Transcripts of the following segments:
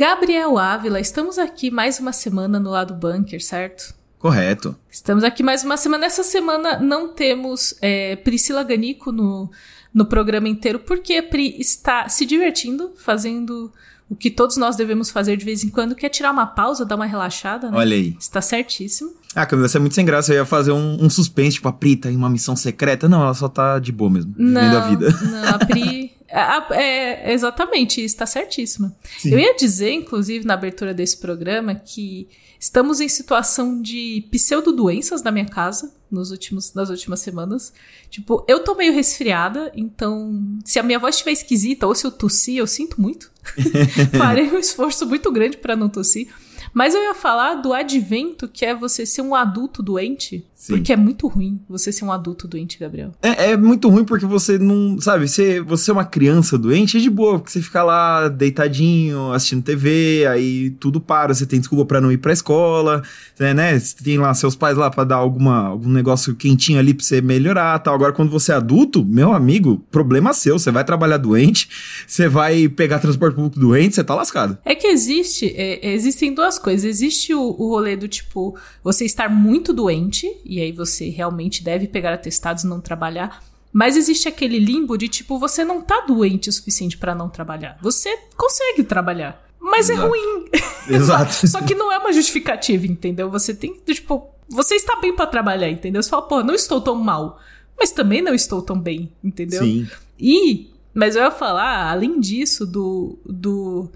Gabriel Ávila, estamos aqui mais uma semana no lado bunker, certo? Correto. Estamos aqui mais uma semana. Essa semana não temos é, Priscila Ganico no, no programa inteiro, porque a Pri está se divertindo, fazendo o que todos nós devemos fazer de vez em quando, que é tirar uma pausa, dar uma relaxada, né? Olha aí. Está certíssimo. Ah, Camila, você é muito sem graça. Eu ia fazer um, um suspense, tipo, a Pri tá em uma missão secreta. Não, ela só tá de boa mesmo, não, vivendo a vida. Não, a Pri... é, exatamente, está certíssima. Sim. Eu ia dizer, inclusive, na abertura desse programa, que estamos em situação de pseudo-doenças na minha casa nos últimos, nas últimas semanas. Tipo, eu tô meio resfriada, então se a minha voz estiver esquisita ou se eu tossir, eu sinto muito. Farei um esforço muito grande para não tossir. Mas eu ia falar do advento, que é você ser um adulto doente. Sim. Porque é muito ruim você ser um adulto doente, Gabriel. É, é, muito ruim porque você não. Sabe, você, você é uma criança doente, é de boa, porque você fica lá deitadinho, assistindo TV, aí tudo para, você tem desculpa para não ir pra escola, né, né? Você tem lá seus pais lá para dar alguma, algum negócio quentinho ali pra você melhorar tal. Agora, quando você é adulto, meu amigo, problema seu. Você vai trabalhar doente, você vai pegar transporte público doente, você tá lascado. É que existe, é, existem duas coisas. Existe o, o rolê do tipo, você estar muito doente e aí você realmente deve pegar atestados e não trabalhar. Mas existe aquele limbo de tipo, você não tá doente o suficiente para não trabalhar. Você consegue trabalhar. Mas é Exato. é ruim. Exato. Só que não é uma justificativa, entendeu? Você tem que, tipo, você está bem para trabalhar, entendeu? Você fala, pô, não estou tão mal. Mas também não estou tão bem, entendeu? Sim. E, mas eu ia falar, além disso, do, do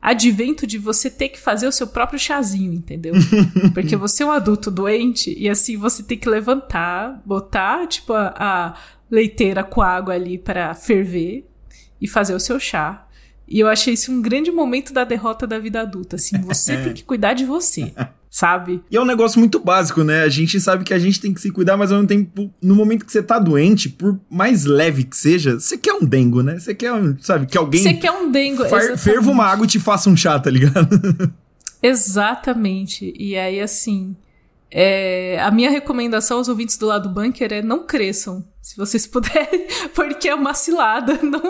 advento de você ter que fazer o seu próprio chazinho, entendeu? Porque você é um adulto doente e assim você tem que levantar, botar tipo a, a leiteira com água ali para ferver e fazer o seu chá. E eu achei isso um grande momento da derrota da vida adulta, assim, você tem que cuidar de você sabe? E é um negócio muito básico, né? A gente sabe que a gente tem que se cuidar, mas ao mesmo tempo, no momento que você tá doente, por mais leve que seja, você quer um dengo, né? Você quer, sabe, que alguém. Você quer um dengo, Ferva uma água e te faça um chá, tá ligado? Exatamente. E aí, assim. É, a minha recomendação aos ouvintes do lado bunker é não cresçam. Se vocês puderem, porque é uma cilada. Não,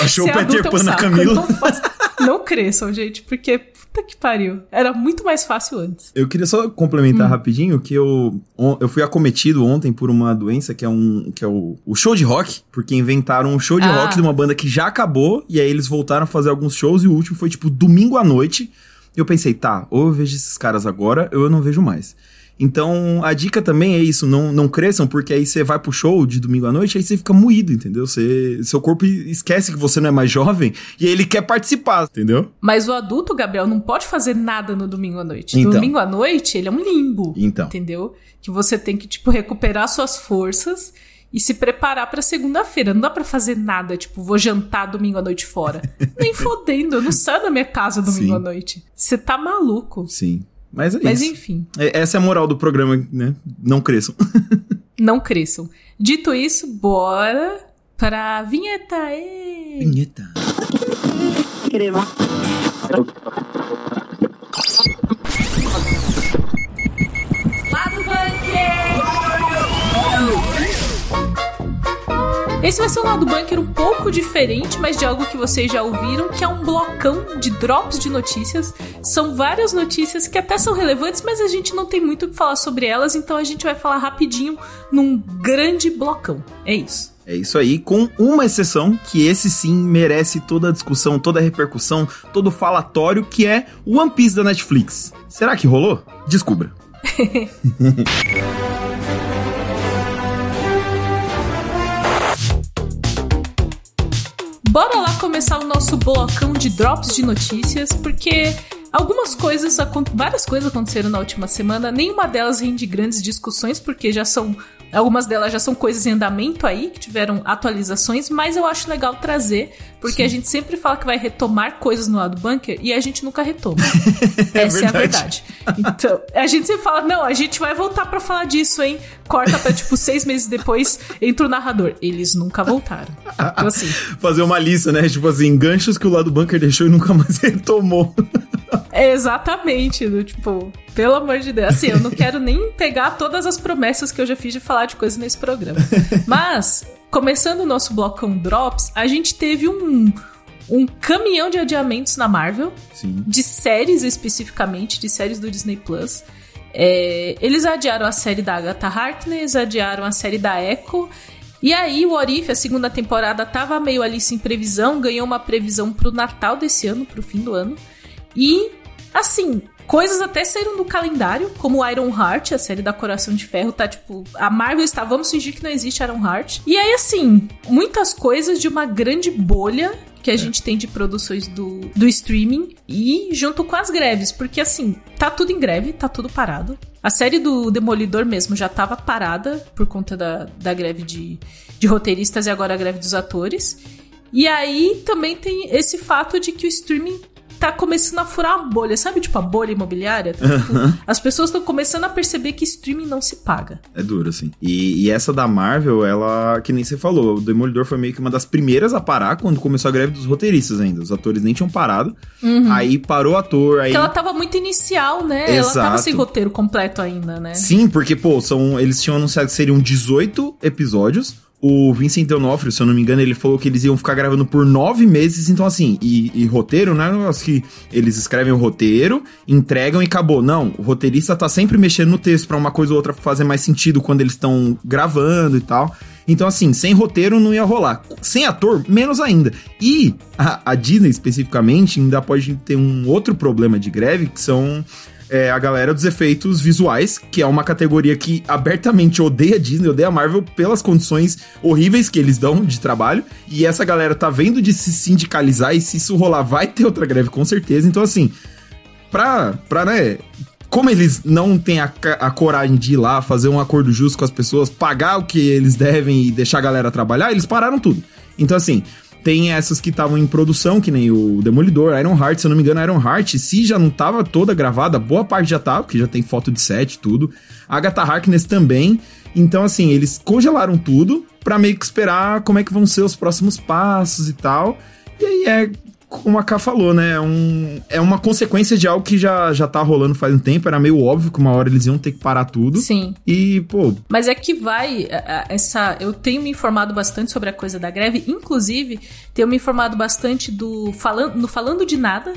Achou o Peter Pan na Camila? Não, não cresçam, gente, porque puta que pariu. Era muito mais fácil antes. Eu queria só complementar hum. rapidinho que eu, eu fui acometido ontem por uma doença que é, um, que é o, o show de rock, porque inventaram um show de ah. rock de uma banda que já acabou, e aí eles voltaram a fazer alguns shows, e o último foi tipo domingo à noite. E eu pensei, tá, ou eu vejo esses caras agora, ou eu não vejo mais. Então, a dica também é isso, não, não cresçam, porque aí você vai pro show de domingo à noite, aí você fica moído, entendeu? Você, seu corpo esquece que você não é mais jovem e aí ele quer participar, entendeu? Mas o adulto, Gabriel, não pode fazer nada no domingo à noite. Então. Domingo à noite, ele é um limbo, então. entendeu? Que você tem que, tipo, recuperar suas forças e se preparar para segunda-feira. Não dá para fazer nada, tipo, vou jantar domingo à noite fora. Nem fodendo, eu não saio da minha casa domingo Sim. à noite. Você tá maluco. Sim. Mas é Mas isso. enfim. É, essa é a moral do programa, né? Não cresçam. Não cresçam. Dito isso, bora para a vinheta. Ê! Vinheta. Crema. Esse vai ser um lado bunker um pouco diferente, mas de algo que vocês já ouviram, que é um blocão de drops de notícias. São várias notícias que até são relevantes, mas a gente não tem muito o que falar sobre elas, então a gente vai falar rapidinho num grande blocão. É isso. É isso aí, com uma exceção, que esse sim merece toda a discussão, toda a repercussão, todo o falatório, que é o One Piece da Netflix. Será que rolou? Descubra. Bora lá começar o nosso blocão de drops de notícias, porque algumas coisas, várias coisas aconteceram na última semana, nenhuma delas rende grandes discussões, porque já são Algumas delas já são coisas em andamento aí, que tiveram atualizações, mas eu acho legal trazer, porque Sim. a gente sempre fala que vai retomar coisas no lado bunker e a gente nunca retoma. é Essa verdade. é a verdade. Então, a gente sempre fala, não, a gente vai voltar para falar disso, hein? Corta pra, tipo, seis meses depois, entra o narrador. Eles nunca voltaram. Então, assim. Fazer uma lista, né? Tipo assim, ganchos que o lado bunker deixou e nunca mais retomou. É exatamente, do tipo, pelo amor de Deus. Assim, eu não quero nem pegar todas as promessas que eu já fiz de falar de coisas nesse programa. Mas, começando o nosso blocão Drops, a gente teve um, um caminhão de adiamentos na Marvel, Sim. de séries especificamente, de séries do Disney Plus. É, eles adiaram a série da Agatha Harkness, adiaram a série da Echo. E aí, o Orif, a segunda temporada, tava meio ali sem previsão, ganhou uma previsão pro Natal desse ano, pro fim do ano. E, assim, coisas até saíram do calendário, como Iron Heart, a série da Coração de Ferro, tá tipo. A Marvel está, vamos fingir que não existe Iron Heart. E aí, assim, muitas coisas de uma grande bolha que a gente tem de produções do, do streaming e junto com as greves, porque assim, tá tudo em greve, tá tudo parado. A série do Demolidor mesmo já tava parada por conta da, da greve de, de roteiristas e agora a greve dos atores. E aí também tem esse fato de que o streaming tá começando a furar a bolha, sabe? Tipo a bolha imobiliária. Tipo, as pessoas estão começando a perceber que streaming não se paga. É duro, assim. E, e, essa da Marvel, ela, que nem você falou, o Demolidor foi meio que uma das primeiras a parar quando começou a greve dos roteiristas ainda. Os atores nem tinham parado. Uhum. Aí parou o ator. Aí... Porque ela tava muito inicial, né? Exato. Ela tava sem roteiro completo ainda, né? Sim, porque, pô, são, eles tinham anunciado que seriam 18 episódios. O Vincent D'Onofrio, se eu não me engano, ele falou que eles iam ficar gravando por nove meses. Então, assim, e, e roteiro não é um negócio que eles escrevem o roteiro, entregam e acabou. Não, o roteirista tá sempre mexendo no texto para uma coisa ou outra fazer mais sentido quando eles estão gravando e tal. Então, assim, sem roteiro não ia rolar. Sem ator, menos ainda. E a, a Disney, especificamente, ainda pode ter um outro problema de greve, que são é a galera dos efeitos visuais, que é uma categoria que abertamente odeia a Disney, odeia a Marvel pelas condições horríveis que eles dão de trabalho. E essa galera tá vendo de se sindicalizar e se isso rolar, vai ter outra greve com certeza. Então, assim, pra, pra né, como eles não têm a, a, coragem de ir lá fazer um acordo justo com as pessoas, pagar o que eles devem e deixar a galera trabalhar, eles pararam tudo. Então, assim, tem essas que estavam em produção, que nem o Demolidor, Iron Heart, se eu não me engano, Iron Heart, se já não tava toda gravada, boa parte já tava, porque já tem foto de set, tudo. Agatha Harkness também. Então, assim, eles congelaram tudo para meio que esperar como é que vão ser os próximos passos e tal. E aí é como a Ká falou, né? É, um, é uma consequência de algo que já, já tá rolando faz um tempo. Era meio óbvio que uma hora eles iam ter que parar tudo. Sim. E, pô. Mas é que vai. Essa. Eu tenho me informado bastante sobre a coisa da greve. Inclusive, tenho me informado bastante do Falando, no Falando de Nada,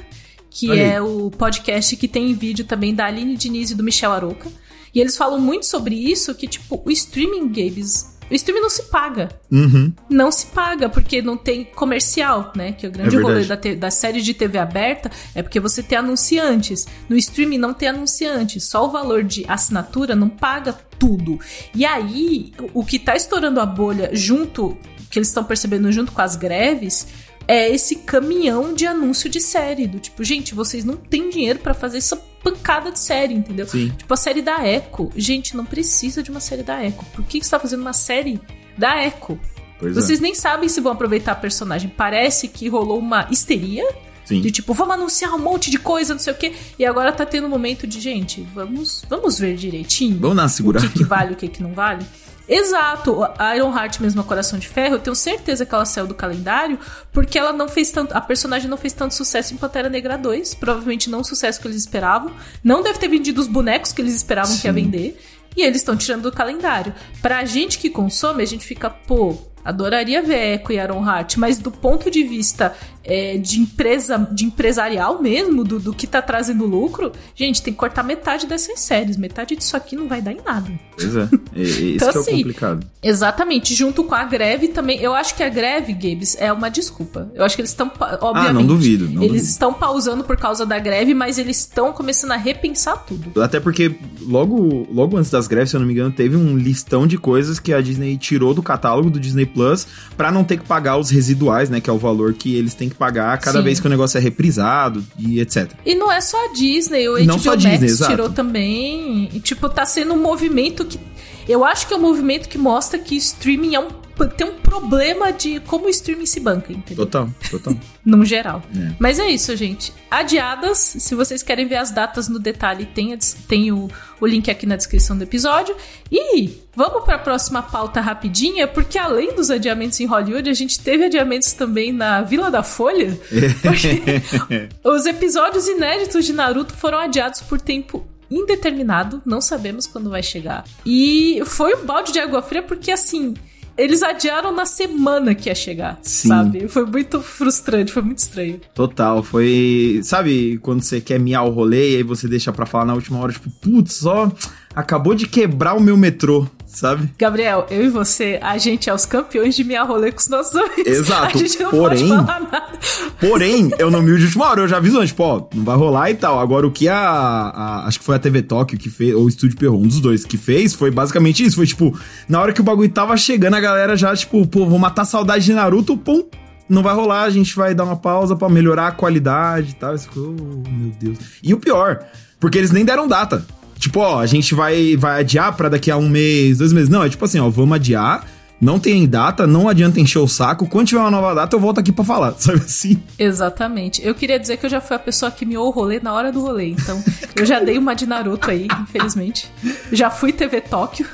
que é o podcast que tem vídeo também da Aline Diniz e do Michel Aroca. E eles falam muito sobre isso, que, tipo, o streaming games o streaming não se paga. Uhum. Não se paga, porque não tem comercial, né? Que é o grande é rolê da, da série de TV aberta é porque você tem anunciantes. No streaming não tem anunciantes. Só o valor de assinatura não paga tudo. E aí, o que tá estourando a bolha junto, que eles estão percebendo junto com as greves, é esse caminhão de anúncio de série. Do tipo, gente, vocês não têm dinheiro para fazer essa pancada de série, entendeu? Sim. Tipo, a série da Echo. Gente, não precisa de uma série da Echo. Por que, que você tá fazendo uma série da Echo? Pois Vocês é. nem sabem se vão aproveitar a personagem. Parece que rolou uma histeria. Sim. De tipo, vamos anunciar um monte de coisa, não sei o quê. E agora tá tendo um momento de, gente, vamos, vamos ver direitinho. Vamos segurada. O que, que vale, o que, que não vale. Exato, a Iron Heart mesmo, a Coração de Ferro, eu tenho certeza que ela saiu do calendário porque ela não fez tanto, a personagem não fez tanto sucesso em Pantera Negra 2, provavelmente não o sucesso que eles esperavam, não deve ter vendido os bonecos que eles esperavam Sim. que ia vender, e eles estão tirando do calendário. Pra gente que consome, a gente fica, pô, Adoraria ver Echo e Aaron Hart, mas do ponto de vista é, de empresa, de empresarial mesmo, do, do que tá trazendo lucro, gente, tem que cortar metade dessas séries. Metade disso aqui não vai dar em nada. Pois é. é, é isso então, é assim, complicado. Exatamente. Junto com a greve também. Eu acho que a greve, Gabes, é uma desculpa. Eu acho que eles estão. Obviamente. Ah, não duvido. Não eles duvido. estão pausando por causa da greve, mas eles estão começando a repensar tudo. Até porque logo, logo antes das greves, se eu não me engano, teve um listão de coisas que a Disney tirou do catálogo do Disney Plus para não ter que pagar os residuais, né? Que é o valor que eles têm que pagar cada Sim. vez que o negócio é reprisado e etc. E não é só a Disney, o não HBO só a Disney, Max exato. tirou também. E, tipo, tá sendo um movimento que. Eu acho que é um movimento que mostra que streaming é um tem um problema de como o streaming se banca, entendeu? Total, total. Num geral. É. Mas é isso, gente. Adiadas, se vocês querem ver as datas no detalhe, tem, a, tem o, o link aqui na descrição do episódio. E vamos para a próxima pauta rapidinha, porque além dos adiamentos em Hollywood, a gente teve adiamentos também na Vila da Folha. os episódios inéditos de Naruto foram adiados por tempo indeterminado, não sabemos quando vai chegar. E foi um balde de água fria porque assim, eles adiaram na semana que ia chegar, Sim. sabe? Foi muito frustrante, foi muito estranho. Total, foi. Sabe quando você quer miar o rolê e aí você deixa pra falar na última hora, tipo, putz, só acabou de quebrar o meu metrô sabe? Gabriel, eu e você, a gente é os campeões de minha rolê com os nossos amigos. Exato. A gente não porém, pode falar nada. Porém, eu não me de última hora, eu já aviso antes, pô, ó, não vai rolar e tal. Agora, o que a, a, Acho que foi a TV Tóquio que fez, ou o Estúdio Perron, um dos dois que fez, foi basicamente isso. Foi tipo, na hora que o bagulho tava chegando, a galera já, tipo, pô, vou matar a saudade de Naruto, pum, não vai rolar, a gente vai dar uma pausa para melhorar a qualidade e tal. Oh, meu Deus. E o pior, porque eles nem deram data. Tipo, ó, a gente vai, vai adiar pra daqui a um mês, dois meses. Não, é tipo assim, ó, vamos adiar. Não tem data, não adianta encher o saco. Quando tiver uma nova data, eu volto aqui para falar, sabe assim? Exatamente. Eu queria dizer que eu já fui a pessoa que miou o rolê na hora do rolê. Então, eu já dei uma de Naruto aí, infelizmente. Já fui TV Tóquio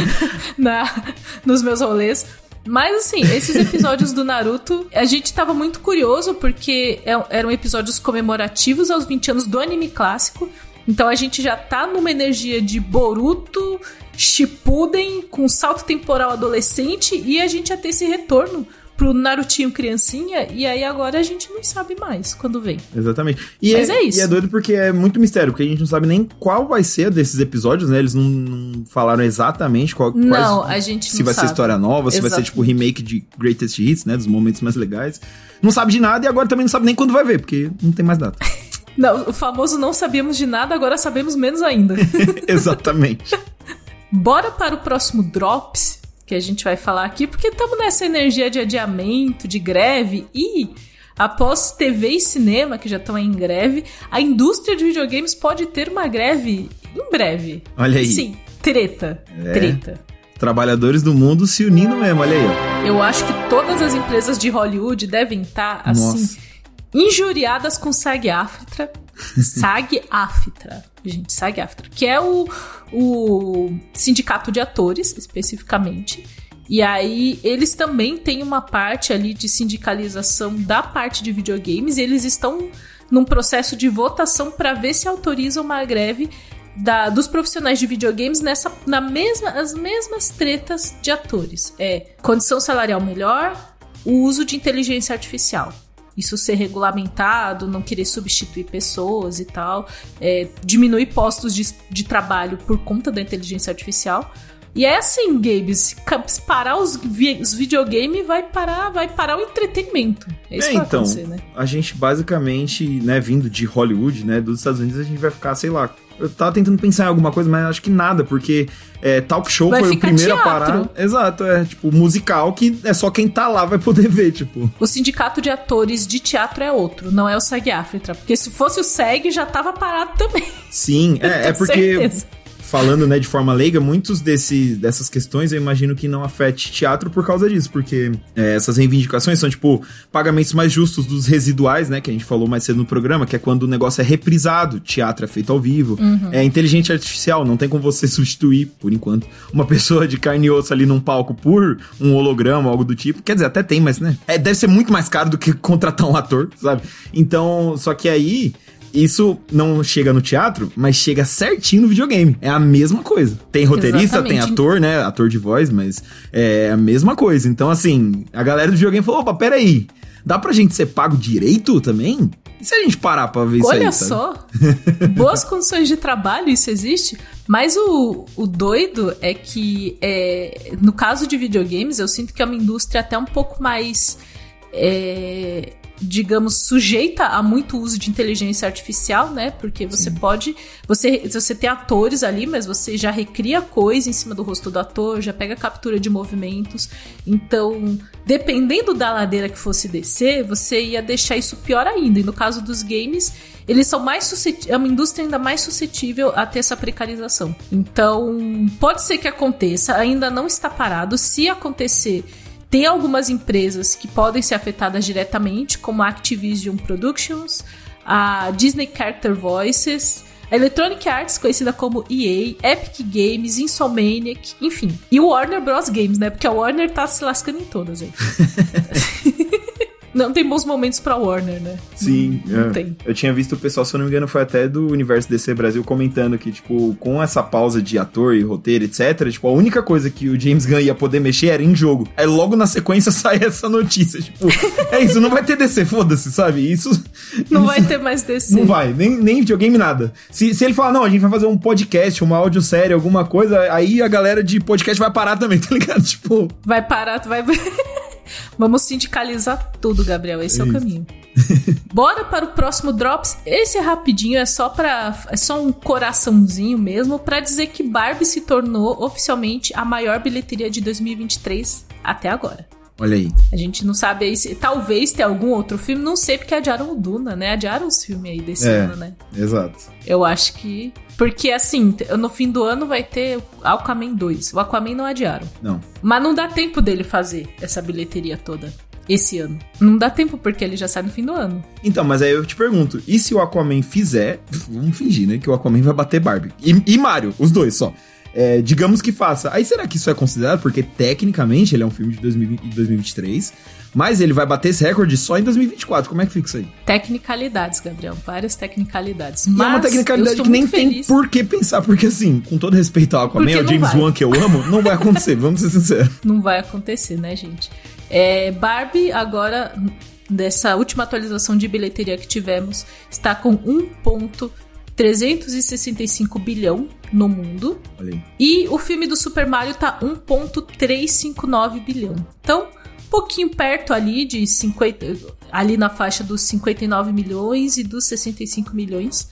na, nos meus rolês. Mas assim, esses episódios do Naruto, a gente tava muito curioso porque é, eram episódios comemorativos aos 20 anos do anime clássico. Então a gente já tá numa energia de Boruto, Shippuden, com salto temporal adolescente, e a gente ia ter esse retorno pro Narutinho criancinha, e aí agora a gente não sabe mais quando vem. Exatamente. E Mas é, é, isso. E é doido porque é muito mistério, porque a gente não sabe nem qual vai ser desses episódios, né? Eles não, não falaram exatamente qual Não, quais, a gente Se vai sabe. ser história nova, se vai ser tipo remake de Greatest Hits, né? Dos momentos mais legais. Não sabe de nada e agora também não sabe nem quando vai ver, porque não tem mais data. Não, o famoso não sabíamos de nada, agora sabemos menos ainda. Exatamente. Bora para o próximo Drops, que a gente vai falar aqui, porque estamos nessa energia de adiamento, de greve e. Após TV e cinema, que já estão em greve, a indústria de videogames pode ter uma greve em breve. Olha aí. Sim, treta. É. Treta. Trabalhadores do mundo se unindo mesmo, olha aí. Eu acho que todas as empresas de Hollywood devem estar tá, assim. Injuriadas com SAG-AFTRA. SAG-AFTRA, gente, SAG-AFTRA, que é o, o sindicato de atores, especificamente. E aí, eles também têm uma parte ali de sindicalização da parte de videogames, e eles estão num processo de votação para ver se autorizam uma greve da, dos profissionais de videogames nessa, na mesma, as mesmas tretas de atores. É condição salarial melhor, o uso de inteligência artificial isso ser regulamentado, não querer substituir pessoas e tal, é, diminuir postos de, de trabalho por conta da inteligência artificial. E é assim, Gabes, se parar os, vi os videogames, vai parar, vai parar o entretenimento. É isso é, que vai então, acontecer, né? A gente basicamente, né, vindo de Hollywood, né, dos Estados Unidos, a gente vai ficar, sei lá, eu tava tentando pensar em alguma coisa, mas acho que nada, porque é, talk show vai foi o primeiro teatro. a parar. Exato, é tipo musical que é só quem tá lá vai poder ver, tipo. O sindicato de atores de teatro é outro, não é o SEG África, porque se fosse o SEG já tava parado também. Sim, é, é porque certeza falando, né, de forma leiga, muitos desses, dessas questões eu imagino que não afete teatro por causa disso, porque é, essas reivindicações são, tipo, pagamentos mais justos dos residuais, né, que a gente falou mais cedo no programa, que é quando o negócio é reprisado, teatro é feito ao vivo, uhum. é inteligente artificial, não tem como você substituir, por enquanto, uma pessoa de carne e osso ali num palco por um holograma, algo do tipo, quer dizer, até tem, mas, né, é, deve ser muito mais caro do que contratar um ator, sabe? Então, só que aí isso não chega no teatro, mas chega certinho no videogame. É a mesma coisa. Tem roteirista, Exatamente. tem ator, né? Ator de voz, mas é a mesma coisa. Então, assim, a galera do videogame falou: opa, peraí. Dá pra gente ser pago direito também? E se a gente parar pra ver Olha isso aí? Olha só. Boas condições de trabalho, isso existe. Mas o, o doido é que, é, no caso de videogames, eu sinto que é uma indústria até um pouco mais. É, digamos, sujeita a muito uso de inteligência artificial, né? Porque você Sim. pode. Você, você tem atores ali, mas você já recria coisa em cima do rosto do ator, já pega captura de movimentos. Então, dependendo da ladeira que fosse descer, você ia deixar isso pior ainda. E no caso dos games, eles são mais suscetíveis, é uma indústria ainda mais suscetível a ter essa precarização. Então, pode ser que aconteça, ainda não está parado. Se acontecer tem algumas empresas que podem ser afetadas diretamente, como a Activision Productions, a Disney Character Voices, a Electronic Arts, conhecida como EA, Epic Games, Insomniac, enfim. E o Warner Bros. Games, né? Porque a Warner tá se lascando em todas aí. não tem bons momentos pra Warner, né? Sim, não, não é. tem. Eu tinha visto o pessoal, se eu não me engano, foi até do Universo DC Brasil comentando que, tipo, com essa pausa de ator e roteiro, etc., tipo, a única coisa que o James Gunn ia poder mexer era em jogo. Aí logo na sequência sai essa notícia, tipo, é isso, não vai ter DC, foda-se, sabe? Isso. Não isso, vai ter mais DC. Não vai, nem, nem videogame, nada. Se, se ele falar, não, a gente vai fazer um podcast, uma audiosérie, alguma coisa, aí a galera de podcast vai parar também, tá ligado? Tipo. Vai parar, tu vai. Vamos sindicalizar tudo, Gabriel. Esse é, é o caminho. Bora para o próximo Drops. Esse é rapidinho, é só para é só um coraçãozinho mesmo para dizer que Barbie se tornou oficialmente a maior bilheteria de 2023 até agora. Olha aí. A gente não sabe aí se talvez tenha algum outro filme, não sei porque adiaram o Duna, né? Adiaram os filmes aí desse é, ano, né? Exato. Eu acho que porque assim, no fim do ano vai ter Aquaman 2. O Aquaman não adiaram. Não. Mas não dá tempo dele fazer essa bilheteria toda esse ano. Não dá tempo porque ele já sai no fim do ano. Então, mas aí eu te pergunto, e se o Aquaman fizer, vamos fingir, né, que o Aquaman vai bater Barbie e, e Mario, os dois só. É, digamos que faça. Aí será que isso é considerado? Porque tecnicamente ele é um filme de 2020, 2023, mas ele vai bater esse recorde só em 2024. Como é que fica isso aí? Tecnicalidades, Gabriel. Várias tecnicalidades. E mas é uma tecnicalidade que nem tem por que pensar, porque assim, com todo respeito ao Aquaman, o James Wan que eu amo, não vai acontecer, vamos ser sinceros. Não vai acontecer, né, gente? É, Barbie agora dessa última atualização de bilheteria que tivemos, está com 1.365 bilhão no mundo. E o filme do Super Mario tá 1.359 bilhão. Então, um pouquinho perto ali de 50, ali na faixa dos 59 milhões e dos 65 milhões.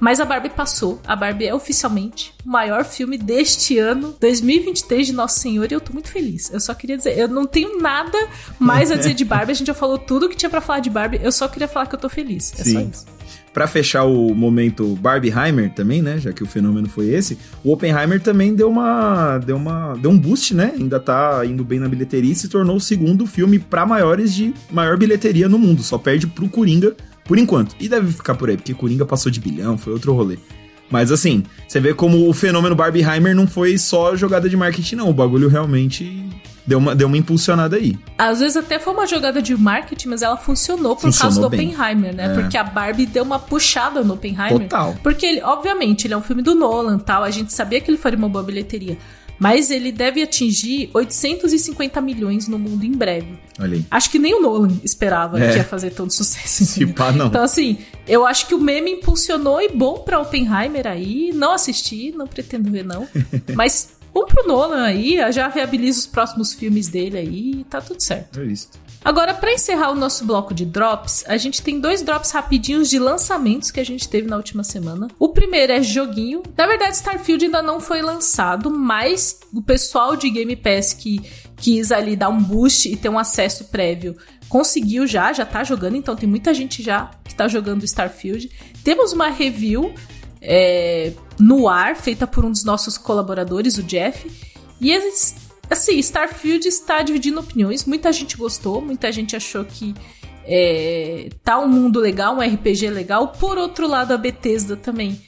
Mas a Barbie passou. A Barbie é oficialmente o maior filme deste ano, 2023 de Nosso Senhor, e eu tô muito feliz. Eu só queria dizer, eu não tenho nada mais a dizer de Barbie. A gente já falou tudo que tinha para falar de Barbie. Eu só queria falar que eu tô feliz. É Sim. só isso. Pra fechar o momento Barbieheimer também, né? Já que o fenômeno foi esse, o Oppenheimer também deu uma. deu uma. deu um boost, né? Ainda tá indo bem na bilheteria e se tornou o segundo filme para maiores de maior bilheteria no mundo. Só perde pro Coringa por enquanto. E deve ficar por aí, porque Coringa passou de bilhão, foi outro rolê. Mas assim, você vê como o fenômeno Barbieheimer não foi só jogada de marketing, não. O bagulho realmente deu uma, deu uma impulsionada aí. Às vezes até foi uma jogada de marketing, mas ela funcionou por funcionou causa do bem. Oppenheimer, né? É. Porque a Barbie deu uma puxada no Oppenheimer. Total. Porque ele, obviamente, ele é um filme do Nolan tal, a gente sabia que ele faria uma boa bilheteria. Mas ele deve atingir 850 milhões no mundo em breve. Olha aí. Acho que nem o Nolan esperava é. que ia fazer tanto sucesso. Se pá, não. Então, assim, eu acho que o meme impulsionou e bom pra Oppenheimer aí. Não assisti, não pretendo ver, não. Mas Vamos pro Nolan aí, já viabiliza os próximos filmes dele aí e tá tudo certo. É isso. Agora, para encerrar o nosso bloco de drops, a gente tem dois drops rapidinhos de lançamentos que a gente teve na última semana. O primeiro é joguinho. Na verdade, Starfield ainda não foi lançado, mas o pessoal de Game Pass que quis ali dar um boost e ter um acesso prévio conseguiu já, já tá jogando, então tem muita gente já que tá jogando Starfield. Temos uma review é, no ar, feita por um dos nossos colaboradores, o Jeff. E assim, Starfield está dividindo opiniões. Muita gente gostou, muita gente achou que é, tá um mundo legal, um RPG legal. Por outro lado, a Bethesda também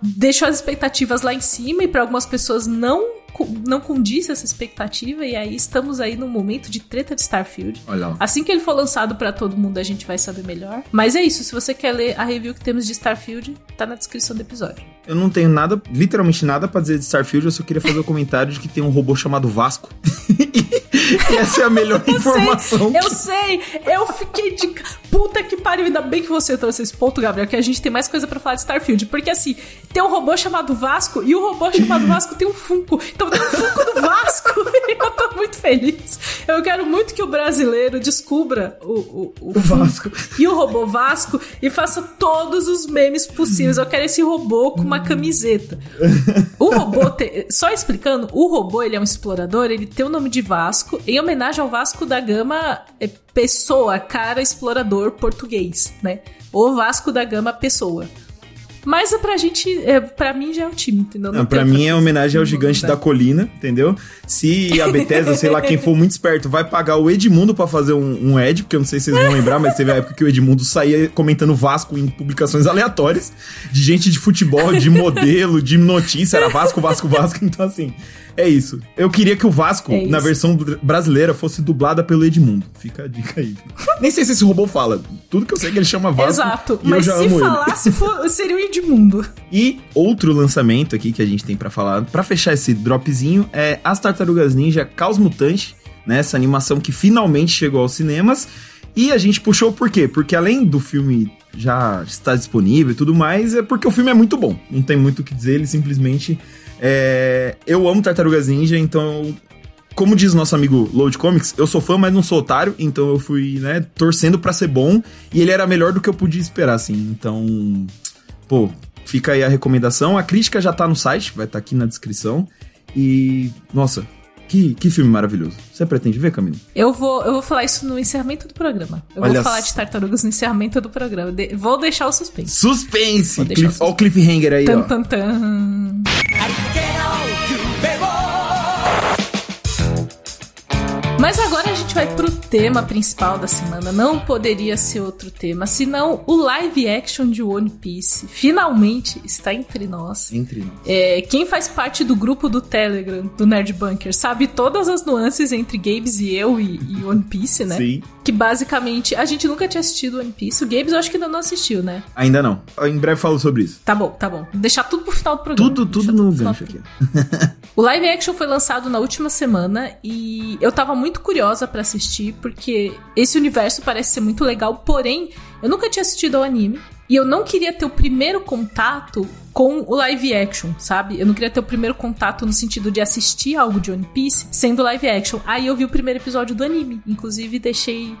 deixou as expectativas lá em cima e para algumas pessoas não não condiz essa expectativa e aí estamos aí no momento de treta de Starfield. Olha. Assim que ele for lançado para todo mundo, a gente vai saber melhor. Mas é isso, se você quer ler a review que temos de Starfield, tá na descrição do episódio. Eu não tenho nada, literalmente nada para dizer de Starfield, eu só queria fazer o um comentário de que tem um robô chamado Vasco. e essa é a melhor eu informação. Sei, eu sei, eu fiquei de puta que pariu, ainda bem que você trouxe esse ponto, Gabriel, que a gente tem mais coisa para falar de Starfield, porque assim, tem um robô chamado Vasco e o robô chamado Vasco tem um Funko. Então tem um Funko do Vasco. eu tô muito feliz. Eu quero muito que o brasileiro descubra o, o, o, o Vasco e o robô Vasco e faça todos os memes possíveis. Eu quero esse robô com uma camiseta. O robô, te... só explicando, o robô ele é um explorador, ele tem o nome de Vasco em homenagem ao Vasco da Gama é, Pessoa, cara explorador português, né? O Vasco da Gama Pessoa. Mas pra gente, é, pra mim já é o time, entendeu? Não, Não pra mim é homenagem ao gigante da colina, entendeu? Se a Bethesda, sei lá, quem for muito esperto, vai pagar o Edmundo para fazer um, um Ed, porque eu não sei se vocês vão lembrar, mas teve a época que o Edmundo saía comentando Vasco em publicações aleatórias, de gente de futebol, de modelo, de notícia, era Vasco, Vasco, Vasco, então assim É isso. Eu queria que o Vasco, é na versão brasileira, fosse dublada pelo Edmundo. Fica a dica aí. Nem sei se esse robô fala. Tudo que eu sei é que ele chama Vasco. Exato. Mas se falasse, for, seria o Edmundo. E outro lançamento aqui que a gente tem para falar, para fechar esse dropzinho, é As Tartarugas Ninja Caos Mutante, né? Essa animação que finalmente chegou aos cinemas. E a gente puxou por quê? Porque além do filme já estar disponível e tudo mais, é porque o filme é muito bom. Não tem muito o que dizer, ele simplesmente é, eu amo Tartarugas Ninja, então como diz nosso amigo Load Comics, eu sou fã, mas não sou otário, então eu fui, né, torcendo para ser bom, e ele era melhor do que eu podia esperar, assim. Então, pô, fica aí a recomendação. A crítica já tá no site, vai estar tá aqui na descrição. E, nossa, que, que filme maravilhoso. Você pretende ver, Camilo? Eu vou, eu vou falar isso no encerramento do programa. Eu Olha vou falar de tartarugas no encerramento do programa. De, vou deixar o suspense. Suspense! Olha o cliffhanger aí, tan, ó. Tan, tan. Mas agora a gente vai pro tema principal da semana. Não poderia ser outro tema, senão o live action de One Piece. Finalmente está entre nós. Entre nós. É, quem faz parte do grupo do Telegram, do Nerd Bunker, sabe todas as nuances entre Gabes e eu e, e One Piece, né? Sim. Que basicamente a gente nunca tinha assistido One Piece. O Gabes eu acho que ainda não assistiu, né? Ainda não. Em breve falo sobre isso. Tá bom, tá bom. Deixar tudo pro final do programa. Tudo, tudo no gancho aqui. o live action foi lançado na última semana e eu tava muito muito curiosa para assistir, porque esse universo parece ser muito legal, porém, eu nunca tinha assistido ao anime. E eu não queria ter o primeiro contato com o live action, sabe? Eu não queria ter o primeiro contato no sentido de assistir algo de One Piece sendo live action. Aí eu vi o primeiro episódio do anime. Inclusive, deixei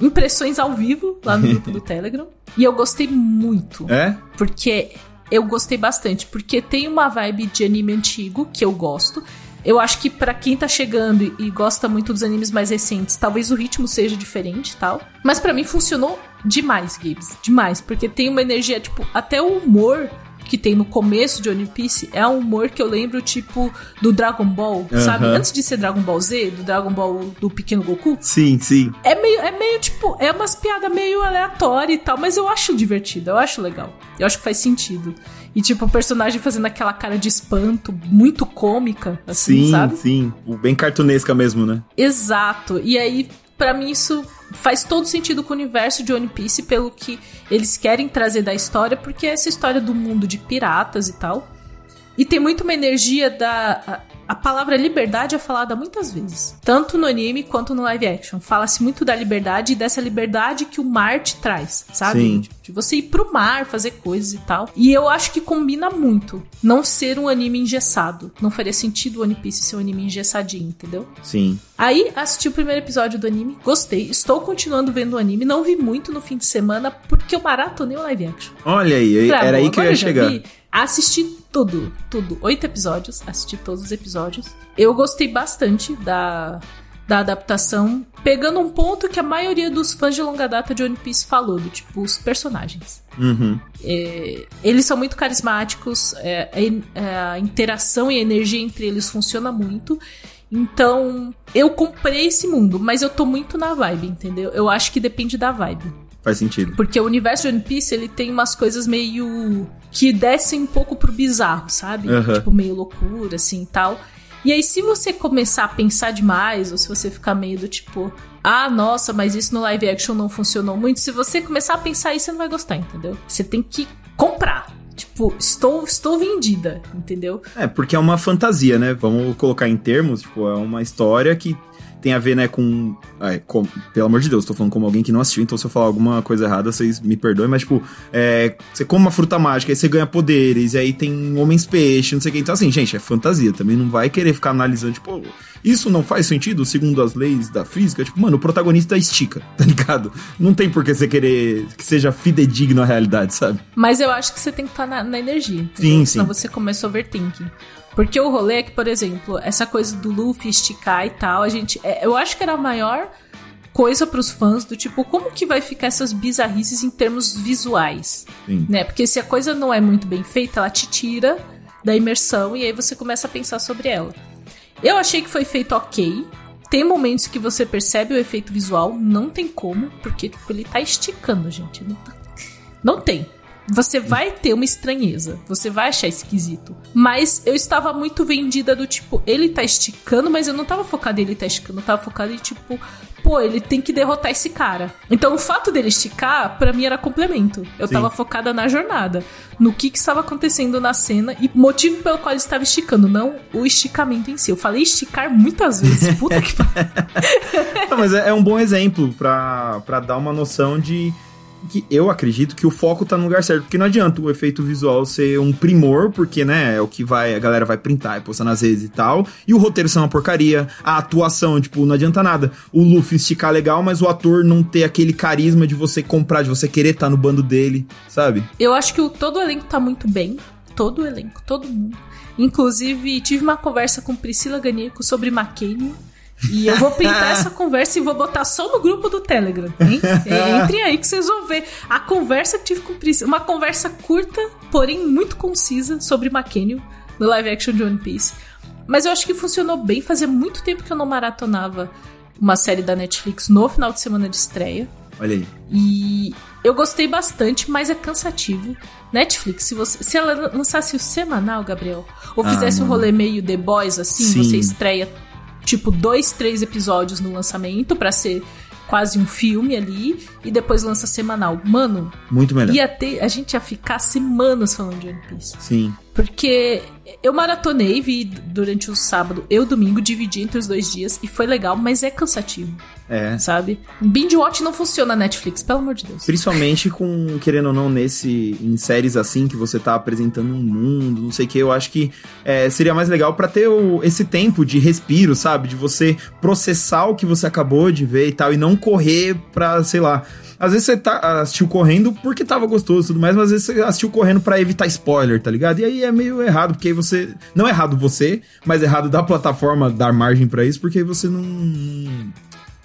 impressões ao vivo lá no grupo do Telegram. E eu gostei muito. É? Porque eu gostei bastante. Porque tem uma vibe de anime antigo que eu gosto. Eu acho que para quem tá chegando e gosta muito dos animes mais recentes, talvez o ritmo seja diferente e tal. Mas para mim funcionou demais, Gibbs. Demais. Porque tem uma energia, tipo, até o humor que tem no começo de One Piece é um humor que eu lembro, tipo, do Dragon Ball, uhum. sabe? Antes de ser Dragon Ball Z, do Dragon Ball do pequeno Goku. Sim, sim. É meio, é meio tipo, é umas piadas meio aleatórias e tal, mas eu acho divertido, eu acho legal. Eu acho que faz sentido. E, tipo, o personagem fazendo aquela cara de espanto, muito cômica, assim, sim, sabe? Sim, sim. Bem cartunesca mesmo, né? Exato. E aí, para mim, isso faz todo sentido com o universo de One Piece, pelo que eles querem trazer da história, porque é essa história do mundo de piratas e tal. E tem muito uma energia da a palavra liberdade é falada muitas vezes, tanto no anime quanto no live action. Fala-se muito da liberdade e dessa liberdade que o mar te traz, sabe? Sim. De, você ir pro mar, fazer coisas e tal. E eu acho que combina muito não ser um anime engessado. Não faria sentido o One Piece ser um anime engessadinho, entendeu? Sim. Aí assisti o primeiro episódio do anime, gostei. Estou continuando vendo o anime. Não vi muito no fim de semana porque eu maratonei o live action. Olha aí, Falei, era aí que eu ia chegar. Vi, assisti tudo, tudo. Oito episódios, assisti todos os episódios. Eu gostei bastante da, da adaptação, pegando um ponto que a maioria dos fãs de longa data de One Piece falou, do tipo, os personagens. Uhum. É, eles são muito carismáticos, é, a, a interação e a energia entre eles funciona muito. Então, eu comprei esse mundo, mas eu tô muito na vibe, entendeu? Eu acho que depende da vibe. Faz sentido. Porque o universo de One Piece, ele tem umas coisas meio. que descem um pouco pro bizarro, sabe? Uhum. Tipo, meio loucura, assim e tal. E aí, se você começar a pensar demais, ou se você ficar meio do tipo, ah, nossa, mas isso no live action não funcionou muito, se você começar a pensar isso, você não vai gostar, entendeu? Você tem que comprar. Tipo, estou, estou vendida, entendeu? É, porque é uma fantasia, né? Vamos colocar em termos, tipo, é uma história que tem a ver, né, com, é, com, Pelo amor de Deus, tô falando como alguém que não assistiu, então se eu falar alguma coisa errada, vocês me perdoem, mas, tipo, é, você come uma fruta mágica, aí você ganha poderes, e aí tem homens peixe, não sei o que. Então, assim, gente, é fantasia. Também não vai querer ficar analisando, tipo, isso não faz sentido segundo as leis da física? Tipo, mano, o protagonista estica, tá ligado? Não tem por que você querer que seja fidedigno à realidade, sabe? Mas eu acho que você tem que estar na, na energia. Entendeu? Sim, sim. Senão você começa a overthinking. Porque o rolê é que, por exemplo, essa coisa do Luffy esticar e tal, a gente. É, eu acho que era a maior coisa para os fãs do tipo, como que vai ficar essas bizarrices em termos visuais? Sim. Né? Porque se a coisa não é muito bem feita, ela te tira da imersão e aí você começa a pensar sobre ela. Eu achei que foi feito ok. Tem momentos que você percebe o efeito visual, não tem como, porque tipo, ele tá esticando, gente. Não, tá... não tem. Você vai ter uma estranheza, você vai achar esquisito. Mas eu estava muito vendida do tipo, ele tá esticando, mas eu não tava focada em ele tá esticando, eu tava focada em tipo, pô, ele tem que derrotar esse cara. Então o fato dele esticar, para mim era complemento. Eu Sim. tava focada na jornada, no que, que estava acontecendo na cena e motivo pelo qual ele estava esticando, não o esticamento em si. Eu falei esticar muitas vezes, puta que pariu. mas é, é um bom exemplo para dar uma noção de que eu acredito que o foco tá no lugar certo, porque não adianta o efeito visual ser um primor, porque, né, é o que vai, a galera vai printar e postar nas redes e tal, e o roteiro ser uma porcaria, a atuação, tipo, não adianta nada. O Luffy esticar legal, mas o ator não ter aquele carisma de você comprar, de você querer estar tá no bando dele, sabe? Eu acho que o, todo o elenco tá muito bem, todo o elenco, todo mundo. Inclusive, tive uma conversa com Priscila Ganico sobre McCain, e eu vou pintar essa conversa e vou botar só no grupo do Telegram, hein? Entrem aí que vocês vão ver a conversa que tive com o Priscila. Uma conversa curta, porém muito concisa sobre McKenny no live action de One Piece. Mas eu acho que funcionou bem. Fazia muito tempo que eu não maratonava uma série da Netflix no final de semana de estreia. Olha aí. E eu gostei bastante, mas é cansativo. Netflix, se, você, se ela lançasse o semanal, Gabriel, ou ah, fizesse ah, um rolê meio The Boys, assim, Sim. você estreia tipo dois, três episódios no lançamento para ser quase um filme ali e depois lança semanal. Mano, muito melhor. Ia ter, a gente ia ficar semanas falando de One Piece. Sim. Porque eu maratonei, vi durante o sábado e o domingo, dividi entre os dois dias e foi legal, mas é cansativo. É. Sabe? Binge Watch não funciona na Netflix, pelo amor de Deus. Principalmente com, querendo ou não, nesse. em séries assim que você tá apresentando um mundo, não sei o que, eu acho que é, seria mais legal para ter o, esse tempo de respiro, sabe? De você processar o que você acabou de ver e tal, e não correr pra, sei lá às vezes você tá, assistiu correndo porque tava gostoso e tudo mais, mas às vezes você assistiu correndo para evitar spoiler, tá ligado? E aí é meio errado, porque aí você. Não é errado você, mas é errado da plataforma dar margem para isso, porque você não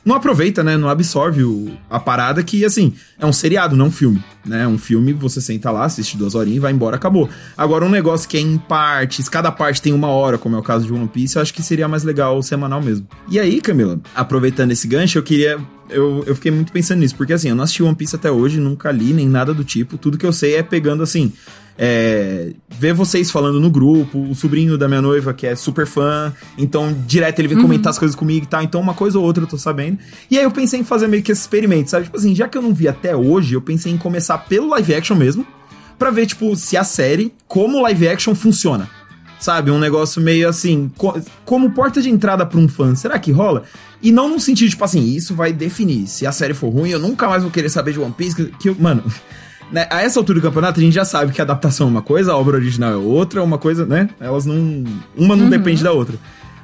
não aproveita, né? Não absorve o, a parada que, assim, é um seriado, não um filme, né? Um filme, você senta lá, assiste duas horinhas vai embora, acabou. Agora, um negócio que é em partes, cada parte tem uma hora, como é o caso de One Piece, eu acho que seria mais legal semanal mesmo. E aí, Camila, aproveitando esse gancho, eu queria eu, eu fiquei muito pensando nisso, porque assim, eu não assisti One Piece até hoje, nunca li nem nada do tipo. Tudo que eu sei é pegando assim. É, ver vocês falando no grupo, o sobrinho da minha noiva, que é super fã, então direto ele vem uhum. comentar as coisas comigo e tal, então uma coisa ou outra eu tô sabendo. E aí eu pensei em fazer meio que esse experimento, sabe? Tipo assim, já que eu não vi até hoje, eu pensei em começar pelo live action mesmo, para ver, tipo, se a série, como live action funciona. Sabe? Um negócio meio assim, co como porta de entrada para um fã. Será que rola? E não no sentido, tipo assim, isso vai definir. Se a série for ruim, eu nunca mais vou querer saber de One Piece. Que, que mano, né, a essa altura do campeonato, a gente já sabe que a adaptação é uma coisa, a obra original é outra, uma coisa, né? Elas não. Uma não uhum. depende da outra.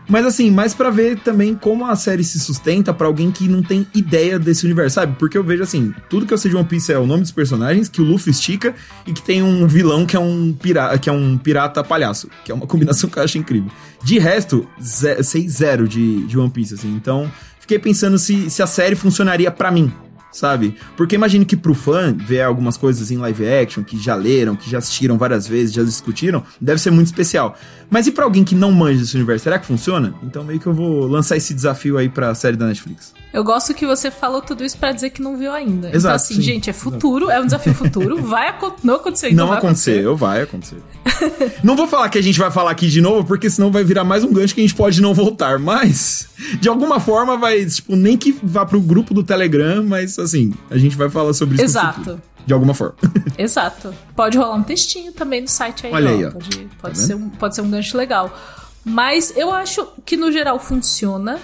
Mas assim, mais para ver também como a série se sustenta para alguém que não tem ideia desse universo, sabe? Porque eu vejo assim, tudo que eu sei de One Piece é o nome dos personagens, que o Luffy estica e que tem um vilão que é um pirata, que é um pirata palhaço, que é uma combinação que eu acho incrível. De resto, sei zero de, de One Piece, assim. Então, fiquei pensando se, se a série funcionaria para mim, sabe? Porque imagine que pro fã ver algumas coisas em live action que já leram, que já assistiram várias vezes, já discutiram, deve ser muito especial. Mas e para alguém que não manja desse universo, será que funciona? Então meio que eu vou lançar esse desafio aí pra série da Netflix. Eu gosto que você falou tudo isso para dizer que não viu ainda. Então, Exato, então assim, sim. gente, é futuro, é um desafio futuro, vai não acontecer, não, não vai acontecer. Não vai acontecer. não vou falar que a gente vai falar aqui de novo, porque senão vai virar mais um gancho que a gente pode não voltar, mas de alguma forma vai, tipo, nem que vá pro grupo do Telegram, mas assim, a gente vai falar sobre isso. Exato. De alguma forma. Exato. Pode rolar um textinho também no site aí. Olha ó. aí, ó. Pode, pode, tá ser um, pode ser um gancho legal. Mas eu acho que no geral funciona.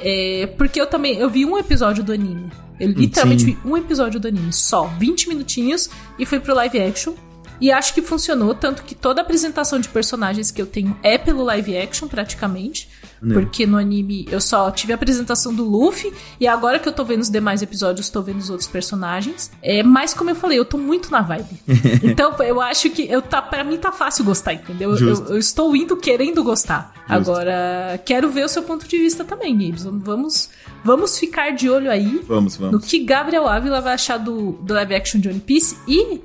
É, porque eu também. Eu vi um episódio do anime. Eu literalmente Sim. vi um episódio do anime, só, 20 minutinhos, e fui pro live action. E acho que funcionou, tanto que toda a apresentação de personagens que eu tenho é pelo live action, praticamente. Né. Porque no anime eu só tive a apresentação do Luffy, e agora que eu tô vendo os demais episódios, tô vendo os outros personagens. É, mas como eu falei, eu tô muito na vibe. então eu acho que eu tá, pra mim tá fácil gostar, entendeu? Eu, eu, estou indo querendo gostar. Justo. Agora, quero ver o seu ponto de vista também, Gibson. Vamos, vamos ficar de olho aí vamos, vamos. no que Gabriel Ávila vai achar do, do live action de One Piece e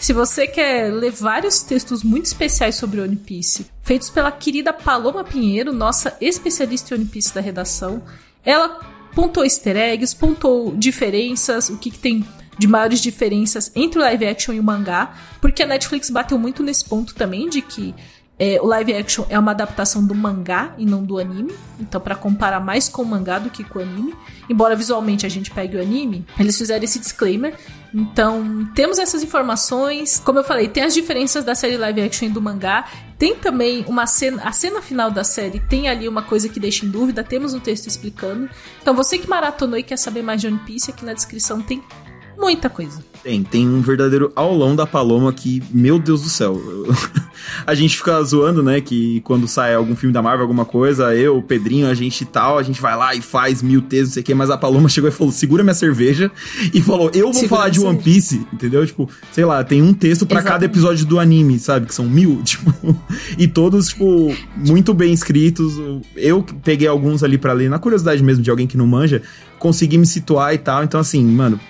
se você quer ler vários textos muito especiais sobre One Piece, feitos pela querida Paloma Pinheiro, nossa especialista em One Piece da redação, ela pontou easter eggs, pontou diferenças, o que, que tem de maiores diferenças entre o live action e o mangá, porque a Netflix bateu muito nesse ponto também de que é, o live action é uma adaptação do mangá e não do anime. Então, para comparar mais com o mangá do que com o anime. Embora visualmente a gente pegue o anime, eles fizeram esse disclaimer. Então, temos essas informações. Como eu falei, tem as diferenças da série live action e do mangá. Tem também uma cena. A cena final da série tem ali uma coisa que deixa em dúvida. Temos um texto explicando. Então, você que maratonou e quer saber mais de One Piece, aqui na descrição tem muita coisa. Tem, tem um verdadeiro aulão da Paloma que, meu Deus do céu. a gente fica zoando, né? Que quando sai algum filme da Marvel, alguma coisa, eu, o Pedrinho, a gente tal, a gente vai lá e faz mil textos, não sei o quê, mas a Paloma chegou e falou: segura minha cerveja e falou: eu vou segura falar de One Piece, entendeu? Tipo, sei lá, tem um texto para cada episódio do anime, sabe? Que são mil, tipo, e todos, tipo, muito bem escritos. Eu peguei alguns ali para ler, na curiosidade mesmo de alguém que não manja, consegui me situar e tal. Então, assim, mano,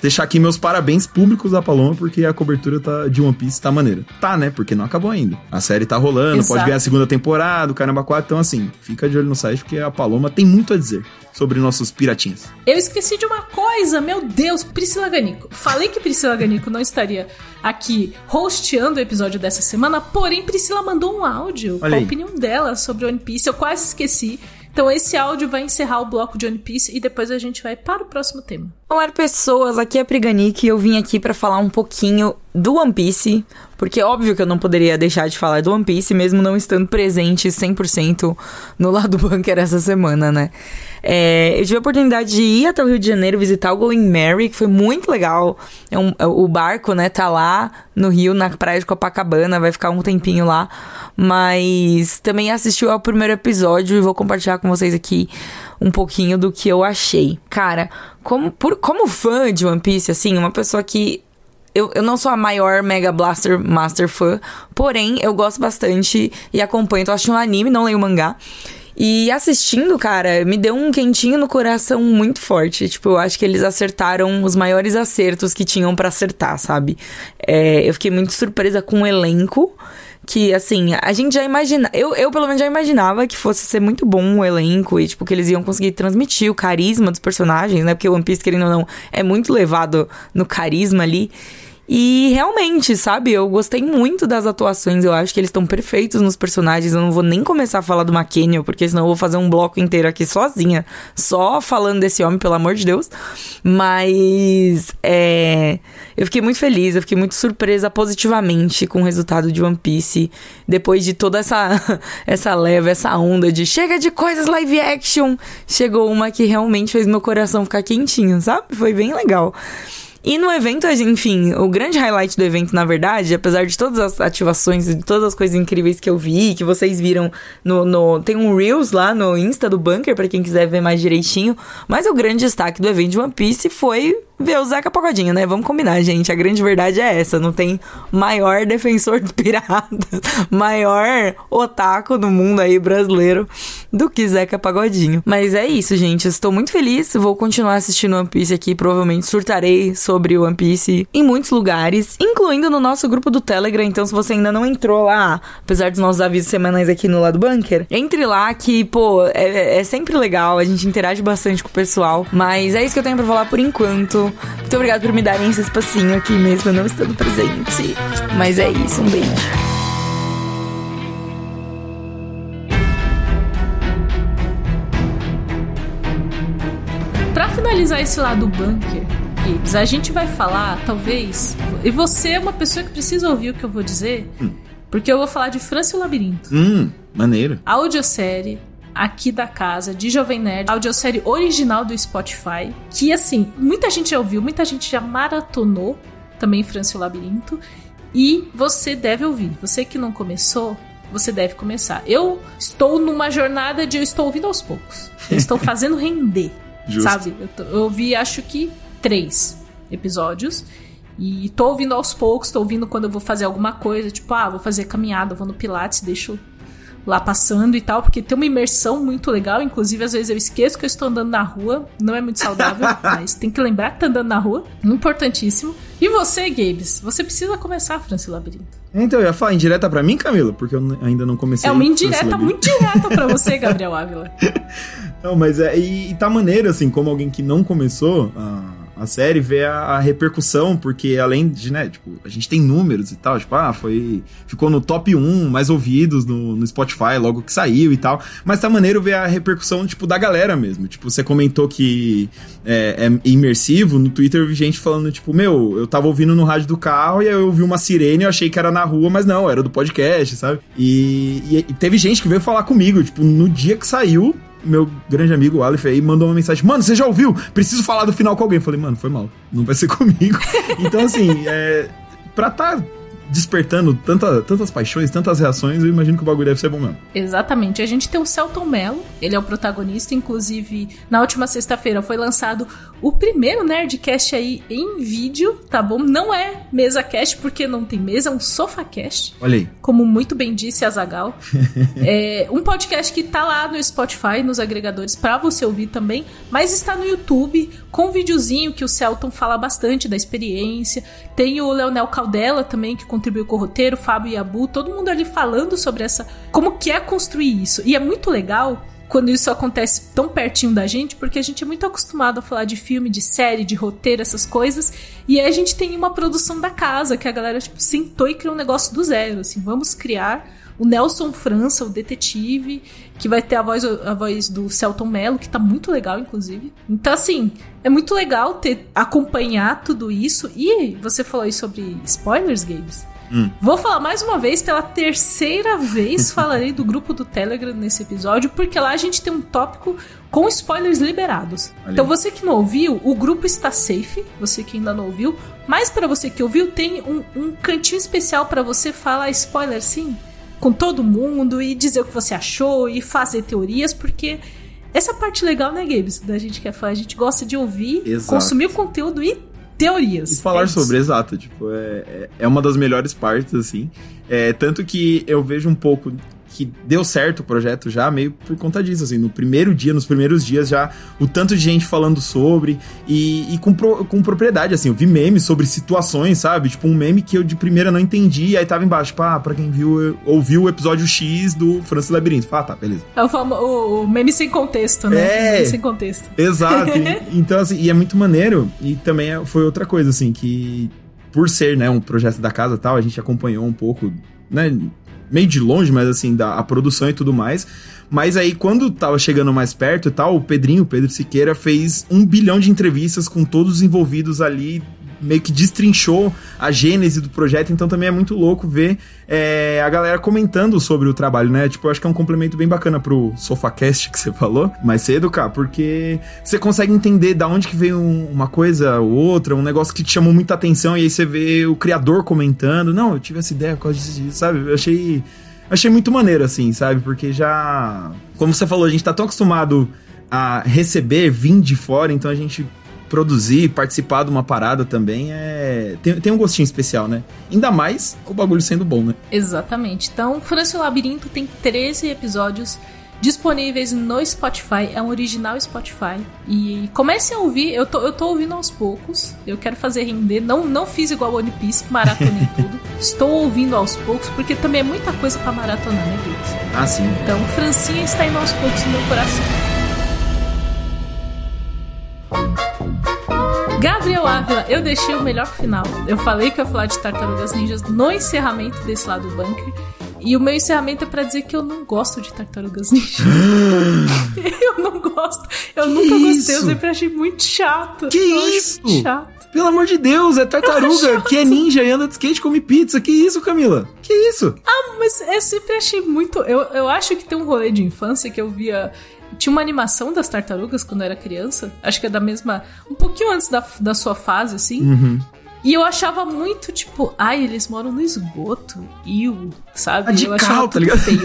deixar aqui meus parabéns públicos à Paloma, porque a cobertura tá, de One Piece tá maneira. Tá, né? Porque não acabou ainda. A série tá rolando, Exato. pode ganhar a segunda temporada, o Caramba 4. Então, assim, fica de olho no site, porque a Paloma tem muito a dizer sobre nossos piratinhos. Eu esqueci de uma coisa, meu Deus, Priscila Ganico. Falei que Priscila Ganico não estaria aqui hosteando o episódio dessa semana, porém Priscila mandou um áudio Olha com a opinião dela sobre One Piece. Eu quase esqueci. Então esse áudio vai encerrar o bloco de One Piece e depois a gente vai para o próximo tema. Olá pessoas, aqui é a Priganic e eu vim aqui para falar um pouquinho do One Piece, porque óbvio que eu não poderia deixar de falar do One Piece mesmo não estando presente 100% no lado bunker essa semana, né? É, eu tive a oportunidade de ir até o Rio de Janeiro visitar o Going Mary, que foi muito legal. É um, é, o barco, né, tá lá no Rio, na praia de Copacabana, vai ficar um tempinho lá. Mas também assistiu ao primeiro episódio e vou compartilhar com vocês aqui um pouquinho do que eu achei. Cara, como, por, como fã de One Piece, assim, uma pessoa que eu, eu não sou a maior Mega Blaster Master fã, porém eu gosto bastante e acompanho. Então, acho um anime, não leio mangá. E assistindo, cara, me deu um quentinho no coração muito forte. Tipo, eu acho que eles acertaram os maiores acertos que tinham para acertar, sabe? É, eu fiquei muito surpresa com o elenco que, assim, a gente já imagina. Eu, eu, pelo menos, já imaginava que fosse ser muito bom o elenco e, tipo, que eles iam conseguir transmitir o carisma dos personagens, né? Porque o One Piece, querendo ou não, é muito levado no carisma ali. E realmente, sabe, eu gostei muito das atuações. Eu acho que eles estão perfeitos nos personagens. Eu não vou nem começar a falar do McKenna, porque senão eu vou fazer um bloco inteiro aqui sozinha, só falando desse homem, pelo amor de Deus. Mas é, eu fiquei muito feliz, eu fiquei muito surpresa positivamente com o resultado de One Piece. Depois de toda essa, essa leva, essa onda de chega de coisas live action, chegou uma que realmente fez meu coração ficar quentinho, sabe? Foi bem legal. E no evento, enfim, o grande highlight do evento, na verdade, apesar de todas as ativações e todas as coisas incríveis que eu vi, que vocês viram no. no tem um Reels lá no Insta do Bunker, para quem quiser ver mais direitinho. Mas o grande destaque do evento de One Piece foi ver o Zeca Pagodinho, né? Vamos combinar, gente. A grande verdade é essa. Não tem maior defensor do pirata, maior otaku no mundo aí brasileiro do que Zeca Pagodinho. Mas é isso, gente. estou muito feliz. Vou continuar assistindo One Piece aqui. Provavelmente surtarei sobre One Piece em muitos lugares, incluindo no nosso grupo do Telegram. Então, se você ainda não entrou lá, apesar dos nossos avisos semanais aqui no lado bunker, entre lá que, pô, é, é sempre legal. A gente interage bastante com o pessoal. Mas é isso que eu tenho pra falar por enquanto. Muito obrigada por me darem esse espacinho aqui mesmo, não estando presente. Mas é isso, um beijo. Finalizar esse lado bunker, Gibbs, a gente vai falar, talvez. E você é uma pessoa que precisa ouvir o que eu vou dizer, hum. porque eu vou falar de França e o Labirinto. Hum, maneiro. Audiosérie aqui da casa de Jovem Nerd, audiosérie original do Spotify, que assim, muita gente já ouviu, muita gente já maratonou também França e o Labirinto, e você deve ouvir. Você que não começou, você deve começar. Eu estou numa jornada de eu estou ouvindo aos poucos. Eu estou fazendo render, sabe? Eu, tô, eu ouvi acho que três episódios. E tô ouvindo aos poucos, tô ouvindo quando eu vou fazer alguma coisa, tipo, ah, vou fazer caminhada, vou no Pilates, deixo lá passando e tal, porque tem uma imersão muito legal. Inclusive, às vezes eu esqueço que eu estou andando na rua, não é muito saudável, mas tem que lembrar que tá andando na rua, importantíssimo. E você, Gabes, você precisa começar Franci Labirinto. Então, eu ia falar indireta pra mim, Camila, porque eu ainda não comecei. É uma indireta muito direta pra você, Gabriel Ávila. não, mas é. E, e, tá maneiro, assim, como alguém que não começou a a série, ver a, a, repercussão, porque além de, né, tipo, a gente tem números e tal, tipo, ah, foi. Ficou no top 1 mais ouvidos no, no Spotify logo que saiu e tal. Mas tá maneiro ver a repercussão, tipo, da galera mesmo. Tipo, você comentou que é, é imersivo, no Twitter eu vi gente falando, tipo, meu, eu tava ouvindo no rádio do carro e aí eu ouvi uma sirene, eu achei que era na rua, mas não, era do podcast, sabe? E, e, e teve gente que veio falar comigo, tipo, no dia que saiu, meu grande amigo, o Aleph, aí mandou uma mensagem: Mano, você já ouviu? Preciso falar do final com alguém. Eu falei, mano, foi mal. Não vai ser comigo. então, assim, é, pra tá despertando tanta, tantas paixões, tantas reações, eu imagino que o bagulho deve ser bom mesmo. Exatamente. A gente tem o Celton Mello, ele é o protagonista, inclusive na última sexta-feira foi lançado o primeiro Nerdcast aí em vídeo, tá bom? Não é mesa cast, porque não tem mesa, é um sofacast. Olha aí. Como muito bem disse a Zagal. é um podcast que tá lá no Spotify, nos agregadores, para você ouvir também, mas está no YouTube, com um videozinho que o Celton fala bastante da experiência. Tem o Leonel Caldela também, que contribuiu com o roteiro, Fábio Yabu, todo mundo ali falando sobre essa. como que é construir isso. E é muito legal quando isso acontece tão pertinho da gente, porque a gente é muito acostumado a falar de filme, de série, de roteiro, essas coisas, e aí a gente tem uma produção da casa, que a galera tipo, sentou e criou um negócio do zero, assim, vamos criar o Nelson França, o detetive, que vai ter a voz, a voz do Celton Mello, que tá muito legal, inclusive. Então, assim, é muito legal ter acompanhar tudo isso. E você falou aí sobre spoilers, Games. Hum. Vou falar mais uma vez, pela terceira vez, falarei do grupo do Telegram nesse episódio, porque lá a gente tem um tópico com spoilers liberados. Olha. Então você que não ouviu, o grupo está safe, você que ainda não ouviu, mas para você que ouviu, tem um, um cantinho especial para você falar spoiler sim, com todo mundo e dizer o que você achou e fazer teorias, porque essa parte legal, né, Gabes, da gente que é fã, a gente gosta de ouvir, Exato. consumir o conteúdo e teorias. E falar é sobre, exato. Tipo, é, é, é uma das melhores partes, assim. É, tanto que eu vejo um pouco que deu certo o projeto já, meio por conta disso, assim, no primeiro dia, nos primeiros dias já, o tanto de gente falando sobre e, e com, pro, com propriedade, assim, eu vi memes sobre situações, sabe? Tipo, um meme que eu de primeira não entendi, e aí tava embaixo, tipo, ah, pra quem viu, ouviu o episódio X do Francis Labirinto. Ah, tá, beleza. É o, famo, o, meme sem contexto, né? É, meme sem contexto. Exato. e, então, assim, e é muito maneiro, e também é, foi outra coisa, assim, que por ser, né, um projeto da casa e tal, a gente acompanhou um pouco, né, meio de longe, mas assim, da a produção e tudo mais. Mas aí, quando tava chegando mais perto e tal, o Pedrinho, o Pedro Siqueira, fez um bilhão de entrevistas com todos os envolvidos ali meio que destrinchou a gênese do projeto, então também é muito louco ver é, a galera comentando sobre o trabalho, né? Tipo, eu acho que é um complemento bem bacana pro SofaCast que você falou mais cedo, cara, porque você consegue entender da onde que veio uma coisa ou outra, um negócio que te chamou muita atenção, e aí você vê o criador comentando, não, eu tive essa ideia por causa disso, sabe? Eu achei... Achei muito maneiro, assim, sabe? Porque já. Como você falou, a gente tá tão acostumado a receber, vir de fora, então a gente produzir, participar de uma parada também é. Tem, tem um gostinho especial, né? Ainda mais o bagulho sendo bom, né? Exatamente. Então, França Labirinto tem 13 episódios disponíveis no Spotify, é um original Spotify. E comece a ouvir, eu tô, eu tô ouvindo aos poucos, eu quero fazer render, não, não fiz igual One Piece, maratonei tudo. Estou ouvindo aos poucos, porque também é muita coisa para maratonar, né, Deus? Ah, sim. Então, Francinha está indo aos poucos no meu coração. Gabriel Ávila, eu deixei o melhor final. Eu falei que eu ia falar de Tartarugas Ninjas no encerramento desse lado do bunker. E o meu encerramento é pra dizer que eu não gosto de Tartarugas Ninjas. eu não gosto. Eu que nunca isso? gostei. Eu sempre achei muito chato. Que eu isso? Chato. Pelo amor de Deus, é tartaruga que é ninja e anda de skate come pizza. Que isso, Camila? Que isso? Ah, mas eu sempre achei muito. Eu, eu acho que tem um rolê de infância que eu via tinha uma animação das tartarugas quando eu era criança. Acho que é da mesma. Um pouquinho antes da, da sua fase, assim. Uhum. E eu achava muito, tipo, ai, eles moram no esgoto. Iu, sabe? Radical, eu achava tá ligado? feio.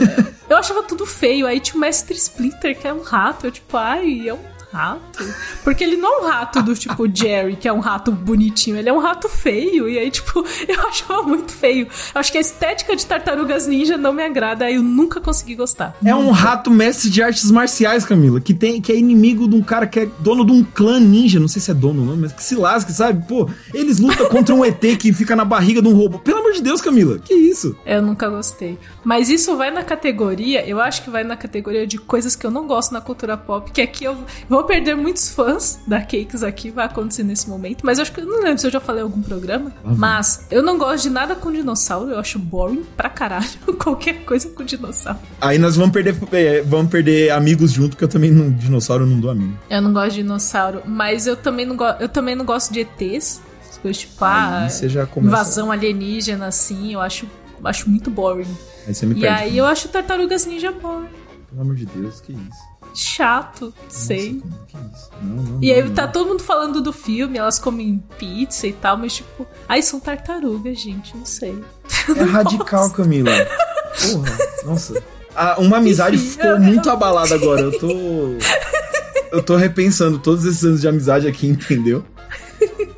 eu achava tudo feio. Aí tinha o Mestre Splinter, que é um rato. Eu, tipo, ai, é um rato? Porque ele não é um rato do tipo Jerry, que é um rato bonitinho, ele é um rato feio. E aí, tipo, eu achava muito feio. Acho que a estética de tartarugas ninja não me agrada, aí eu nunca consegui gostar. É um rato mestre de artes marciais, Camila, que tem que é inimigo de um cara que é dono de um clã ninja, não sei se é dono não, mas que se lasque, sabe? Pô, eles lutam contra um ET que fica na barriga de um robô. Pelo amor de Deus, Camila, que isso? Eu nunca gostei. Mas isso vai na categoria, eu acho que vai na categoria de coisas que eu não gosto na cultura pop, que aqui eu vou vou perder muitos fãs da Cakes aqui, vai acontecer nesse momento. Mas eu acho que eu não lembro se eu já falei em algum programa. Uhum. Mas eu não gosto de nada com dinossauro, eu acho boring pra caralho. Qualquer coisa com dinossauro. Aí nós vamos perder, é, vamos perder amigos junto, que eu também, não, dinossauro, não dou amigo. Eu não gosto de dinossauro, mas eu também não, go eu também não gosto de ETs. Tipo, ah, invasão alienígena, assim, eu acho, acho muito boring. Aí você me e perde, aí eu acho Tartarugas Ninja boring. Pelo amor de Deus, que isso. Chato, Nossa, sei. isso? Não, não, E aí não, tá todo mundo falando do filme, elas comem pizza e tal, mas tipo, ai, são tartarugas, gente, não sei. É radical, Camila. Porra, nossa. Ah, uma amizade Enfim, ficou eu- muito abalada agora. Eu tô. Eu tô repensando todos esses anos de amizade aqui, entendeu?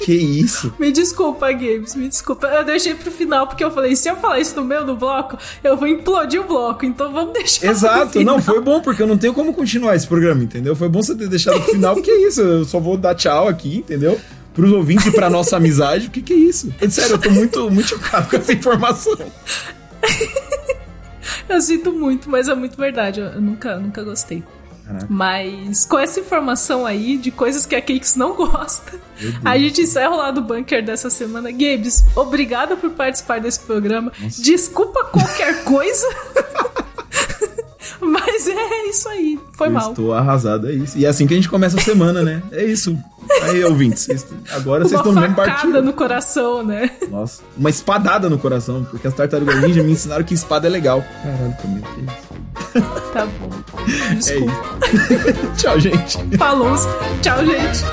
Que isso? Me desculpa, Games, me desculpa. Eu deixei pro final porque eu falei, se eu falar isso no meio do bloco, eu vou implodir o bloco, então vamos deixar Exato, não, foi bom, porque eu não tenho como continuar esse programa, entendeu? Foi bom você ter deixado pro final, porque é isso, eu só vou dar tchau aqui, entendeu? Pros ouvintes e pra nossa amizade, o que que é isso? É sério, eu tô muito, muito chocado com essa informação. Eu sinto muito, mas é muito verdade. Eu, eu nunca, nunca gostei. Caraca. Mas com essa informação aí de coisas que a Cakes não gosta, a gente encerra o lado bunker dessa semana. Gabes, obrigada por participar desse programa. Desculpa qualquer coisa. Mas é isso aí. Foi eu mal. estou arrasado, é isso. E é assim que a gente começa a semana, né? É isso. Aí, ouvintes, agora vocês estão facada partido. no coração, né? Nossa, uma espadada no coração, porque as tartarugas ninja me ensinaram que espada é legal. Caralho, Camila, que isso? Tá bom. É Desculpa. isso. Tchau, gente. Falou. Tchau, gente.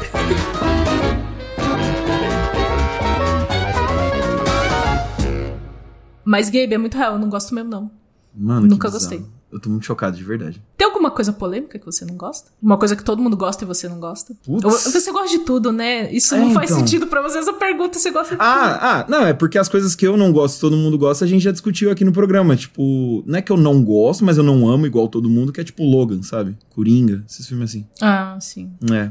Mas, Gabe, é muito real. Eu não gosto mesmo, não. Mano, Nunca gostei. Eu tô muito chocado, de verdade. Tem alguma coisa polêmica que você não gosta? Uma coisa que todo mundo gosta e você não gosta? Putz. Ou- Você gosta de tudo, né? Isso É, não faz então. sentido pra você essa pergunta. Você gosta de tudo. Ah, ah, não, é porque as coisas que eu não gosto, todo mundo gosta, a gente já discutiu aqui no programa. Tipo, não é que eu não gosto, mas eu não amo igual todo mundo, que é tipo Logan, sabe? Coringa, esses filmes assim. Ah, sim. É.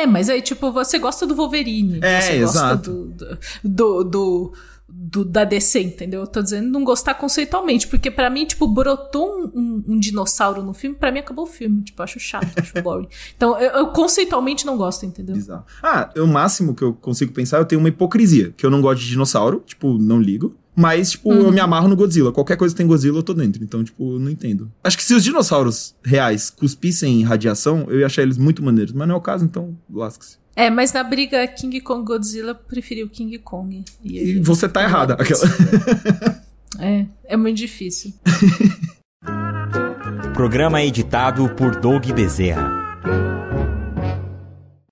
É, mas aí, tipo, você gosta do Wolverine. É, você exato. gosta do, do, do, do- da DC, entendeu? Eu tô dizendo não gostar conceitualmente, porque pra mim, tipo, brotou um, um- um dinossauro no filme, pra mim acabou o filme. Tipo, acho chato, acho boring. Então, eu, eu conceitualmente não gosto, entendeu? Bizarro. Ah, o máximo que eu consigo pensar, eu tenho uma hipocrisia. Que eu não gosto de dinossauro, tipo, não ligo. Mas, tipo, Uhum. eu me amarro no Godzilla. Qualquer coisa que tem Godzilla, eu tô dentro. Então, tipo, eu não entendo. Acho que se os dinossauros reais cuspissem radiação, eu ia achar eles muito maneiros. Mas não é o caso, então lasque-se. É, mas na briga King Kong Godzilla, eu preferi o King Kong. E, E você tá errada. Aquela... É, é muito difícil. Programa editado por Doug Bezerra.